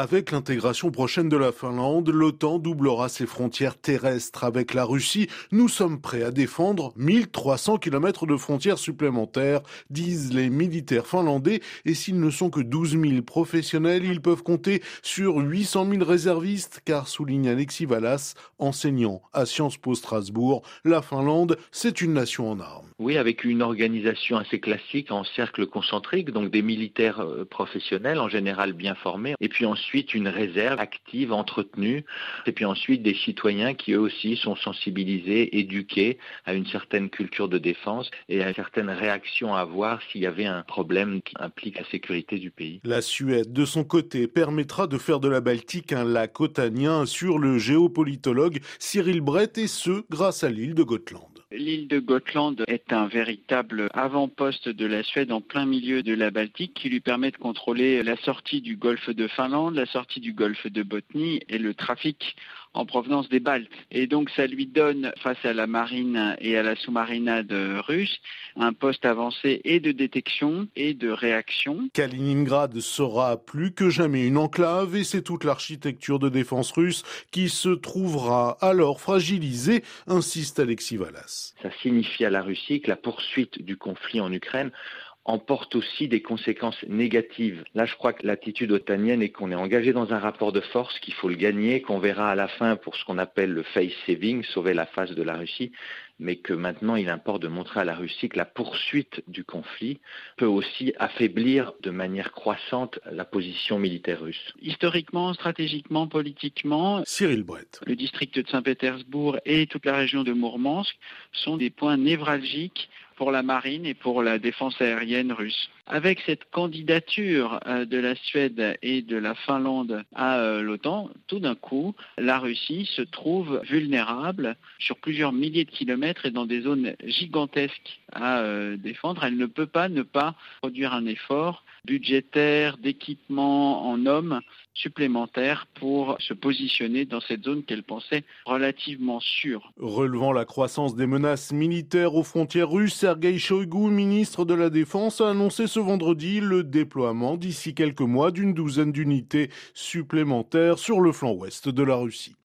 Avec l'intégration prochaine de la Finlande, l'OTAN doublera ses frontières terrestres avec la Russie. Nous sommes prêts à défendre 1300 km de frontières supplémentaires, disent les militaires finlandais. Et s'ils ne sont que 12 000 professionnels, ils peuvent compter sur 800 000 réservistes, car souligne Alexis Vallas, enseignant à Sciences Po Strasbourg, la Finlande, c'est une nation en armes. Oui, avec une organisation assez classique en cercle concentrique, donc des militaires euh, professionnels, en général bien formés, et puis ensuite ensuite une réserve active, entretenue, et puis ensuite des citoyens qui eux aussi sont sensibilisés, éduqués à une certaine culture de défense et à une certaine réaction à avoir s'il y avait un problème qui implique la sécurité du pays. La Suède, de son côté, permettra de faire de la Baltique un lac otanien sur le géopolitologue Cyril Brett et ce grâce à l'île de Gotland. L'île de Gotland est un véritable avant-poste de la Suède en plein milieu de la Baltique qui lui permet de contrôler la sortie du golfe de Finlande, la sortie du golfe de Botnie et le trafic en provenance des Baltes. Et donc ça lui donne, face à la marine et à la sous-marinade russe, un poste avancé et de détection et de réaction. Kaliningrad sera plus que jamais une enclave et c'est toute l'architecture de défense russe qui se trouvera alors fragilisée, insiste Alexis Vallas. Ça signifie à la Russie que la poursuite du conflit en Ukraine emporte aussi des conséquences négatives. Là, je crois que l'attitude otanienne est qu'on est engagé dans un rapport de force, qu'il faut le gagner, qu'on verra à la fin pour ce qu'on appelle le face saving, sauver la face de la Russie, mais que maintenant il importe de montrer à la Russie que la poursuite du conflit peut aussi affaiblir de manière croissante la position militaire russe. Historiquement, stratégiquement, politiquement, Cyril Brett. le district de Saint-Pétersbourg et toute la région de Mourmansk sont des points névralgiques pour la marine et pour la défense aérienne russe. Avec cette candidature euh, de la Suède et de la Finlande à euh, l'OTAN, tout d'un coup, la Russie se trouve vulnérable sur plusieurs milliers de kilomètres et dans des zones gigantesques à euh, défendre. Elle ne peut pas ne pas produire un effort budgétaire, d'équipement en hommes supplémentaires pour se positionner dans cette zone qu'elle pensait relativement sûre. Relevant la croissance des menaces militaires aux frontières russes, Sergei Shoigu, ministre de la Défense, a annoncé ce vendredi le déploiement d'ici quelques mois d'une douzaine d'unités supplémentaires sur le flanc ouest de la Russie.